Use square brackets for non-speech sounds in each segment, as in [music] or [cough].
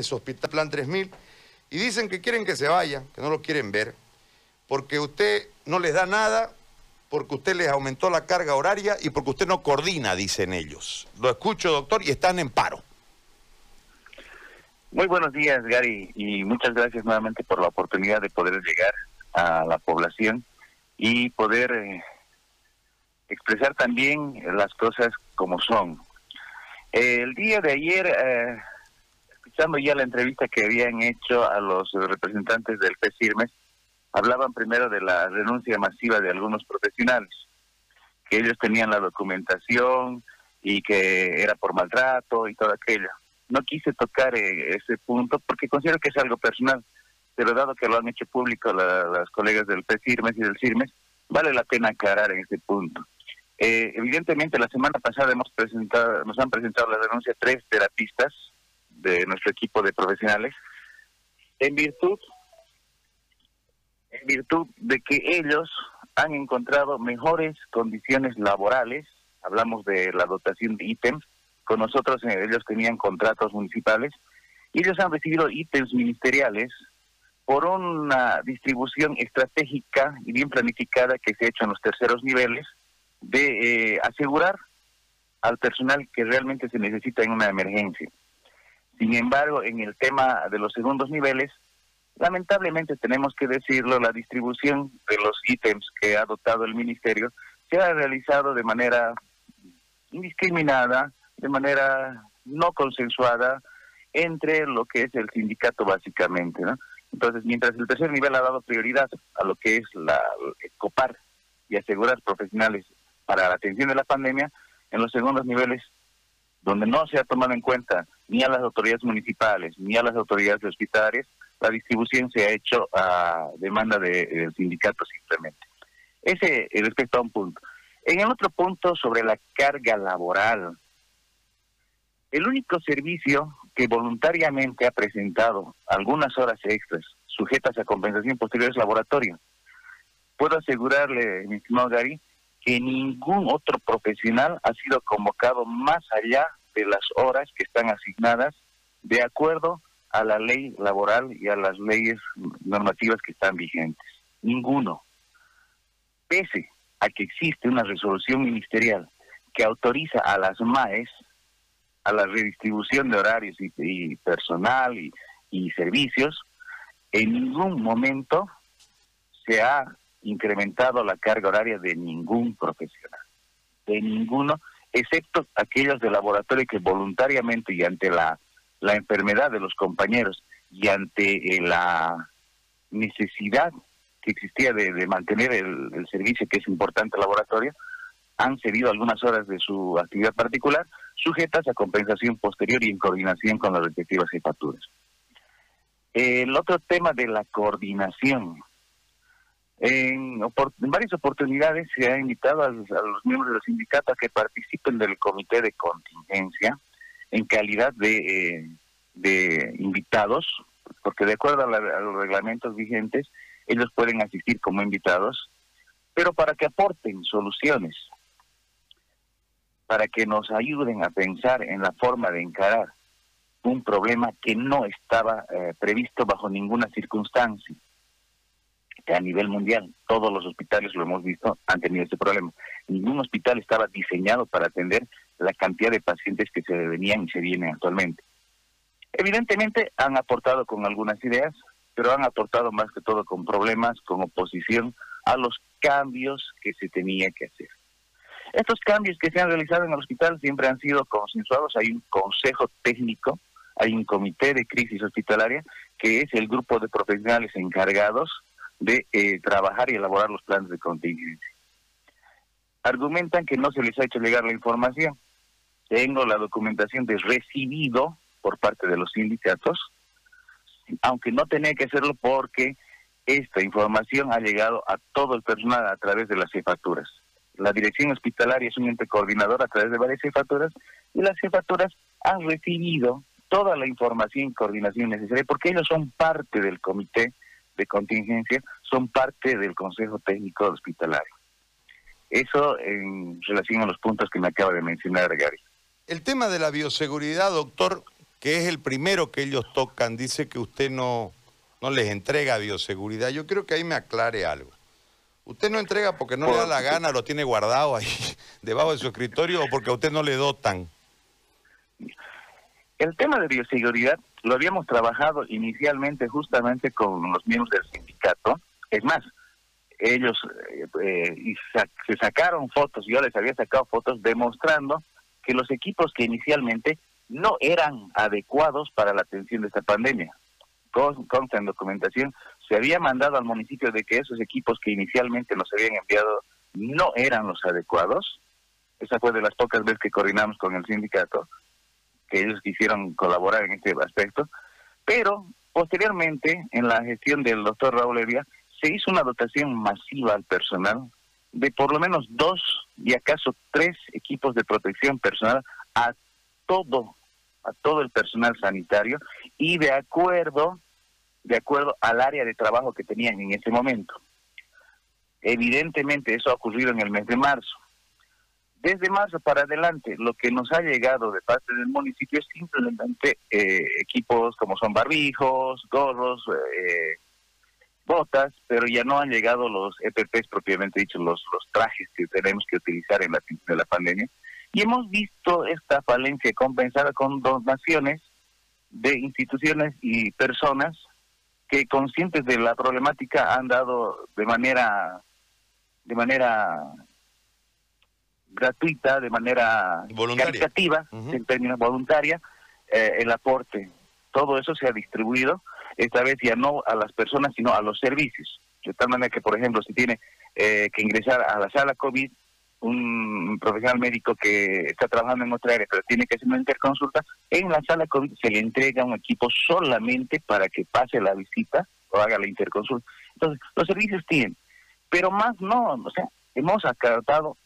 Hospital Plan 3000 y dicen que quieren que se vaya, que no lo quieren ver, porque usted no les da nada, porque usted les aumentó la carga horaria y porque usted no coordina, dicen ellos. Lo escucho, doctor, y están en paro. Muy buenos días, Gary, y muchas gracias nuevamente por la oportunidad de poder llegar a la población y poder eh, expresar también las cosas como son. el día de ayer, eh, escuchando ya la entrevista que habían hecho a los representantes del PESIRMES, hablaban primero de la renuncia masiva de algunos profesionales, que ellos tenían la documentación y que era por maltrato y todo aquello. No quise tocar eh, ese punto porque considero que es algo personal, pero dado que lo han hecho público las colegas del PESIRMES y del CIRMES, vale la pena aclarar en ese punto. Eh, evidentemente, la semana pasada hemos presentado, nos han presentado la denuncia tres terapistas de nuestro equipo de profesionales en virtud, en virtud de que ellos han encontrado mejores condiciones laborales. Hablamos de la dotación de ítems. Con nosotros eh, ellos tenían contratos municipales y ellos han recibido ítems ministeriales por una distribución estratégica y bien planificada que se ha hecho en los terceros niveles de eh, asegurar al personal que realmente se necesita en una emergencia. Sin embargo, en el tema de los segundos niveles, lamentablemente tenemos que decirlo, la distribución de los ítems que ha adoptado el ministerio se ha realizado de manera indiscriminada, de manera no consensuada entre lo que es el sindicato básicamente. Entonces, mientras el tercer nivel ha dado prioridad a lo que es la copar y asegurar profesionales para la atención de la pandemia en los segundos niveles donde no se ha tomado en cuenta ni a las autoridades municipales ni a las autoridades hospitalarias, la distribución se ha hecho a demanda del sindicato simplemente. Ese respecto a un punto. En el otro punto, sobre la carga laboral, el único servicio que voluntariamente ha presentado algunas horas extras sujetas a compensación posterior es laboratorio. Puedo asegurarle, mi estimado Gary, que ningún otro profesional ha sido convocado más allá de las horas que están asignadas de acuerdo a la ley laboral y a las leyes normativas que están vigentes. Ninguno. Pese a que existe una resolución ministerial que autoriza a las MAES a la redistribución de horarios y, personal y, y servicios, en ningún momento se ha incrementado la carga horaria de ningún profesional, de ninguno, excepto aquellos de laboratorio que voluntariamente y ante la, la enfermedad de los compañeros y ante eh, la necesidad que existía de, mantener el, servicio que es importante el laboratorio, han cedido algunas horas de su actividad particular, sujetas a compensación posterior y en coordinación con las respectivas jefaturas. El otro tema de la coordinación. En, varias oportunidades se ha invitado a los, miembros del sindicato a que participen del comité de contingencia en calidad de, eh, invitados, porque de acuerdo a, los reglamentos vigentes, ellos pueden asistir como invitados, pero para que aporten soluciones, para que nos ayuden a pensar en la forma de encarar un problema que no estaba eh, previsto bajo ninguna circunstancia a nivel mundial, todos los hospitales lo hemos visto, han tenido este problema. Ningún hospital estaba diseñado para atender la cantidad de pacientes que se venían y se vienen actualmente. Evidentemente han aportado con algunas ideas, pero han aportado más que todo con problemas, con oposición a los cambios que se tenía que hacer. Estos cambios que se han realizado en el hospital siempre han sido consensuados. Hay un consejo técnico, hay un comité de crisis hospitalaria, que es el grupo de profesionales encargados de eh, trabajar y elaborar los planes de contingencia. Argumentan que no se les ha hecho llegar la información. Tengo la documentación de recibido por parte de los sindicatos, aunque no tenía que hacerlo porque esta información ha llegado a todo el personal a través de las jefaturas. La dirección hospitalaria es un ente coordinador a través de varias jefaturas y las jefaturas han recibido toda la información y coordinación necesaria porque ellos son parte del comité de contingencia son parte del Consejo Técnico Hospitalario. Eso en relación a los puntos que me acaba de mencionar Gary. El tema de la bioseguridad, doctor, que es el primero que ellos tocan, dice que usted no, no les entrega bioseguridad. Yo creo que ahí me aclare algo. ¿Usted no entrega porque no le da la gana, lo tiene guardado ahí [laughs] debajo de su escritorio o porque a usted no le dotan? El tema de bioseguridad lo habíamos trabajado inicialmente justamente con los miembros del sindicato. Es más, ellos eh, eh, se sacaron fotos, yo les había sacado fotos demostrando que los equipos que inicialmente no eran adecuados para la atención de esta pandemia. Consta en documentación, se había mandado al municipio de que esos equipos que inicialmente nos habían enviado no eran los adecuados. Esa fue de las pocas veces que coordinamos con el sindicato, que ellos quisieron colaborar en este aspecto. Pero posteriormente, en la gestión del doctor Raúl Evia, se hizo una dotación masiva al personal de por lo menos dos y acaso tres equipos de protección personal a todo a todo el personal sanitario y de acuerdo de acuerdo al área de trabajo que tenían en ese momento. Evidentemente eso ha ocurrido en el mes de marzo. Desde marzo para adelante, lo que nos ha llegado de parte del municipio es simplemente eh, equipos como son barbijos, gorros, eh, botas, pero ya no han llegado los EPPs propiamente dicho, los, los trajes que tenemos que utilizar en la, de la pandemia. Y hemos visto esta falencia compensada con donaciones de instituciones y personas que conscientes de la problemática han dado de manera de manera gratuita, de manera caritativa, en términos voluntaria, eh, el aporte. Todo eso se ha distribuido esta vez ya no a las personas, sino a los servicios. De tal manera que, por ejemplo, si tiene eh, que ingresar a la sala COVID un profesional médico que está trabajando en otra área, pero tiene que hacer una interconsulta, en la sala COVID se le entrega un equipo solamente para que pase la visita o haga la interconsulta. Entonces, los servicios tienen, pero más no, o sea, hemos acartado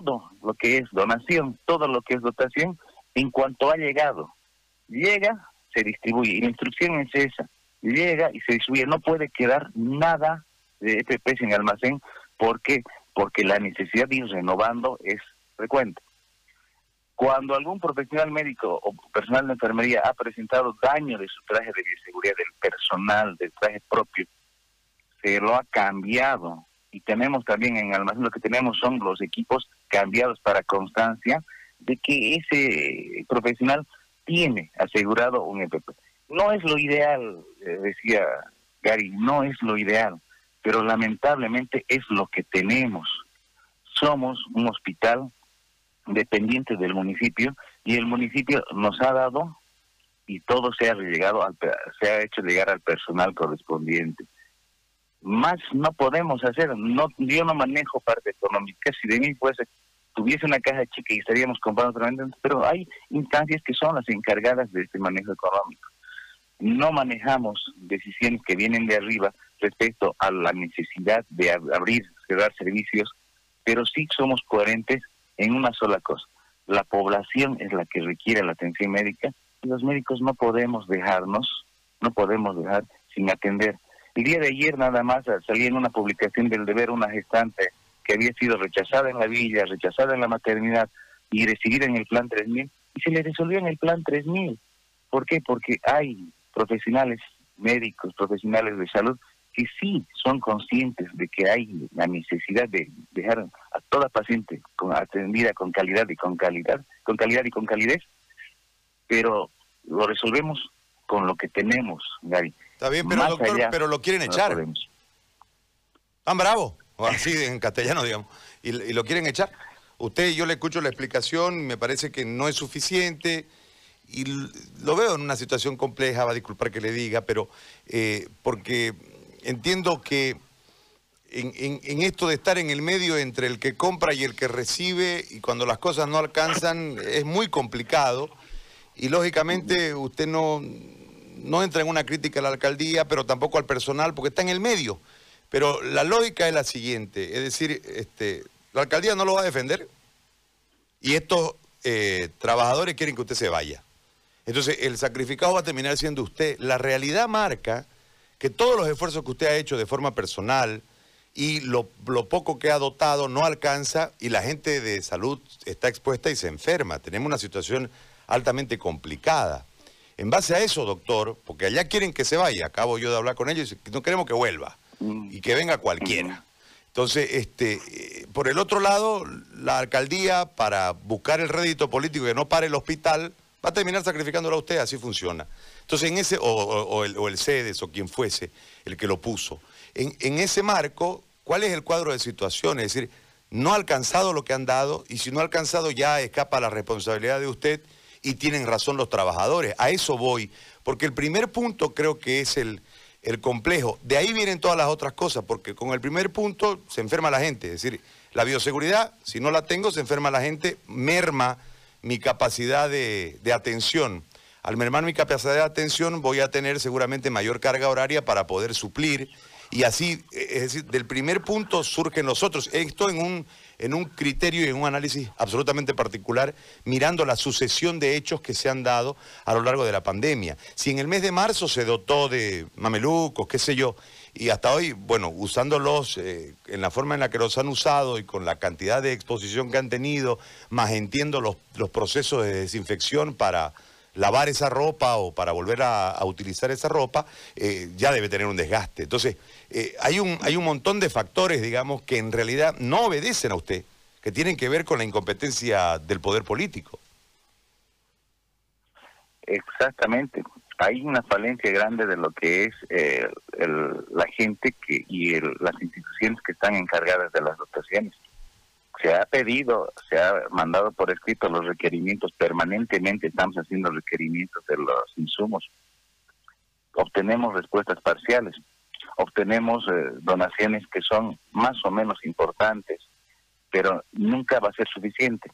todo lo que es donación, todo lo que es dotación, en cuanto ha llegado. Llega, se distribuye, la instrucción es esa llega y se distribuye. No puede quedar nada de EPPs en almacén porque porque la necesidad de ir renovando es frecuente. Cuando algún profesional médico o personal de enfermería ha presentado daño de su traje de bioseguridad, del personal, del traje propio, se lo ha cambiado. Y tenemos también en almacén, lo que tenemos son los equipos cambiados para constancia de que ese profesional tiene asegurado un EPP. No es lo ideal, eh, decía Gary, no es lo ideal, pero lamentablemente es lo que tenemos. Somos un hospital dependiente del municipio y el municipio nos ha dado y todo se ha llegado al, se ha hecho llegar al personal correspondiente. Más no podemos hacer, no yo no manejo parte económica, si de mí fuese tuviese una caja chica y estaríamos comprando pero hay instancias que son las encargadas de este manejo económico no manejamos decisiones que vienen de arriba respecto a la necesidad de abrir, cerrar servicios, pero sí somos coherentes en una sola cosa. La población es la que requiere la atención médica y los médicos no podemos dejarnos, no podemos dejar sin atender. El día de ayer nada más salí en una publicación del deber una gestante que había sido rechazada en la villa, rechazada en la maternidad y recibida en el plan 3000 y se le resolvió en el plan 3000. ¿Por qué? Porque hay profesionales médicos, profesionales de salud, que sí son conscientes de que hay la necesidad de dejar a toda paciente atendida con calidad y con calidad, con calidad y con calidez, pero lo resolvemos con lo que tenemos, Gary. Está bien, pero doctor, pero lo quieren echar. Tan bravo, o así en castellano, digamos, y, y lo quieren echar. Usted, yo le escucho la explicación, me parece que no es suficiente y lo veo en una situación compleja, va a disculpar que le diga, pero eh, porque entiendo que en, esto de estar en el medio entre el que compra y el que recibe, y cuando las cosas no alcanzan, es muy complicado. Y lógicamente usted no, no entra en una crítica a la alcaldía, pero tampoco al personal, porque está en el medio. Pero la lógica es la siguiente, es decir, este, la alcaldía no lo va a defender y estos eh, trabajadores quieren que usted se vaya. Entonces, el sacrificado va a terminar siendo usted. La realidad marca que todos los esfuerzos que usted ha hecho de forma personal y lo, poco que ha dotado no alcanza y la gente de salud está expuesta y se enferma. Tenemos una situación altamente complicada. En base a eso, doctor, porque allá quieren que se vaya, acabo yo de hablar con ellos, no queremos que vuelva mm. y que venga cualquiera. Mm. Entonces, este, eh, por el otro lado, la alcaldía, para buscar el rédito político que no pare el hospital, va a terminar sacrificándolo a usted, así funciona. Entonces, en ese, o, el, o el, CEDES o quien fuese el que lo puso, en, en ese marco, ¿cuál es el cuadro de situación? Es decir, no ha alcanzado lo que han dado y si no ha alcanzado ya escapa la responsabilidad de usted y tienen razón los trabajadores. A eso voy, porque el primer punto creo que es el, el complejo. De ahí vienen todas las otras cosas, porque con el primer punto se enferma la gente. Es decir, la bioseguridad, si no la tengo, se enferma la gente, merma mi capacidad de, atención. Al mermar mi capacidad de atención voy a tener seguramente mayor carga horaria para poder suplir y así, es decir, del primer punto surgen los otros. Esto en un, en un criterio y en un análisis absolutamente particular, mirando la sucesión de hechos que se han dado a lo largo de la pandemia. Si en el mes de marzo se dotó de mamelucos, qué sé yo, y hasta hoy, bueno, usándolos eh, en la forma en la que los han usado y con la cantidad de exposición que han tenido, más entiendo los, los procesos de desinfección para lavar esa ropa o para volver a, utilizar esa ropa, eh, ya debe tener un desgaste. Entonces, eh, hay, un, hay un montón de factores, digamos, que en realidad no obedecen a usted, que tienen que ver con la incompetencia del poder político. Exactamente. Hay una falencia grande de lo que es eh, la gente que, y las instituciones que están encargadas de las dotaciones se ha pedido, se ha mandado por escrito los requerimientos, permanentemente estamos haciendo requerimientos de los insumos. Obtenemos respuestas parciales, obtenemos eh, donaciones que son más o menos importantes, pero nunca va a ser suficiente.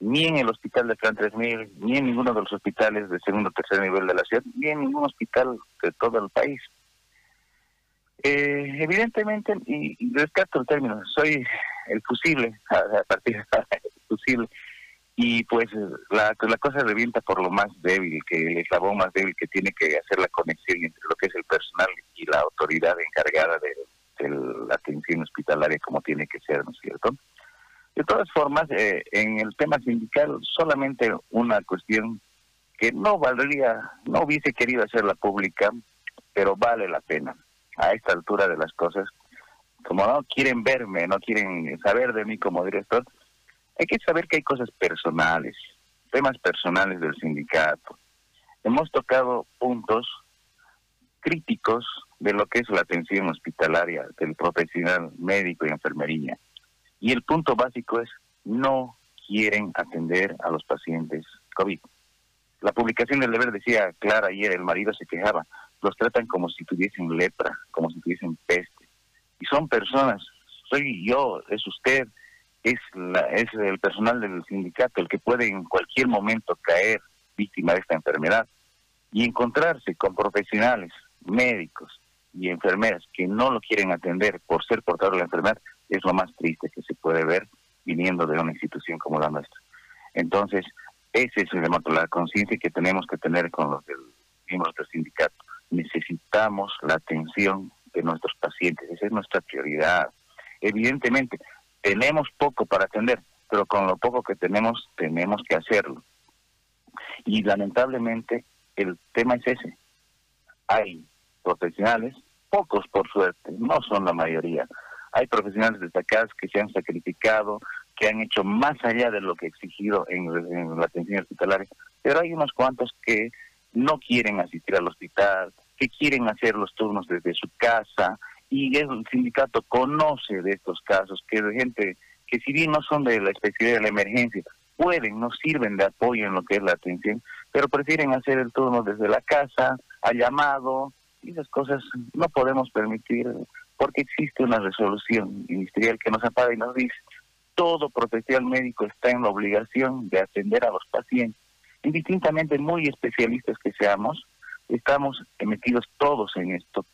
Ni en el hospital de Fran 3000, ni en ninguno de los hospitales de segundo o tercer nivel de la ciudad, ni en ningún hospital de todo el país. Eh, evidentemente, y, y rescato el término, soy el fusible, [laughs] a, partir del fusible. Y pues la, la cosa revienta por lo más débil, que el eslabón más débil que tiene que hacer la conexión entre lo que es el personal y la autoridad encargada de, la atención hospitalaria como tiene que ser, ¿no es cierto? De todas formas, eh, en el tema sindical, solamente una cuestión que no valdría, no hubiese querido hacerla pública, pero vale la pena a esta altura de las cosas como no quieren verme, no quieren saber de mí como director, hay que saber que hay cosas personales, temas personales del sindicato. Hemos tocado puntos críticos de lo que es la atención hospitalaria del profesional médico y enfermería. Y el punto básico es, no quieren atender a los pacientes COVID. La publicación del deber decía Clara ayer, el marido se quejaba, los tratan como si tuviesen lepra, como si tuviesen peste y son personas, soy yo, es usted, es, la, es el personal del sindicato el que puede en cualquier momento caer víctima de esta enfermedad y encontrarse con profesionales, médicos y enfermeras que no lo quieren atender por ser portador de la enfermedad es lo más triste que se puede ver viniendo de una institución como la nuestra. Entonces, ese es el, la conciencia que tenemos que tener con los del, miembros del sindicato. La atención de nuestros pacientes. Esa es nuestra prioridad. Evidentemente, tenemos poco para atender, pero con lo poco que tenemos, tenemos que hacerlo. Y lamentablemente, el tema es ese. Hay profesionales, pocos por suerte, no son la mayoría. Hay profesionales destacados que se han sacrificado, que han hecho más allá de lo que exigido en la atención hospitalaria, pero hay unos cuantos que no quieren asistir al hospital, que quieren hacer los turnos desde su casa y el sindicato conoce de estos casos que de gente que si bien no son de la especialidad de la emergencia, pueden, no sirven de apoyo en lo que es la atención, pero prefieren hacer el turno desde la casa, a llamado, y esas cosas no podemos permitir porque existe una resolución ministerial que nos apaga y nos dice todo profesional médico está en la obligación de atender a los pacientes, indistintamente muy especialistas que seamos, estamos metidos todos en esto.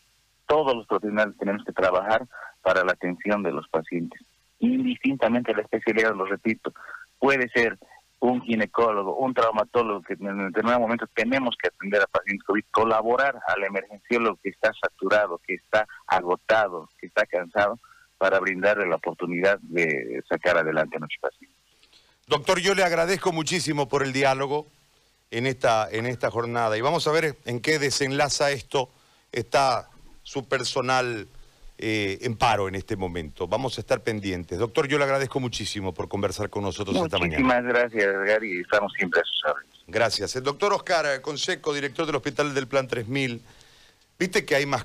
Todos los profesionales tenemos que trabajar para la atención de los pacientes. Indistintamente la especialidad, lo repito, puede ser un ginecólogo, un traumatólogo que en determinado momento tenemos que atender a pacientes COVID, colaborar al emergenciólogo que está saturado, que está agotado, que está cansado, para brindarle la oportunidad de sacar adelante a nuestros pacientes. Doctor, yo le agradezco muchísimo por el diálogo. En esta, en esta jornada. Y vamos a ver en qué desenlaza esto. Está su personal eh, en paro en este momento. Vamos a estar pendientes. Doctor, yo le agradezco muchísimo por conversar con nosotros esta mañana. Muchísimas gracias, Gary. Estamos siempre a sus órdenes. Gracias. El doctor Oscar Conseco, director del Hospital del Plan 3000. Viste que hay más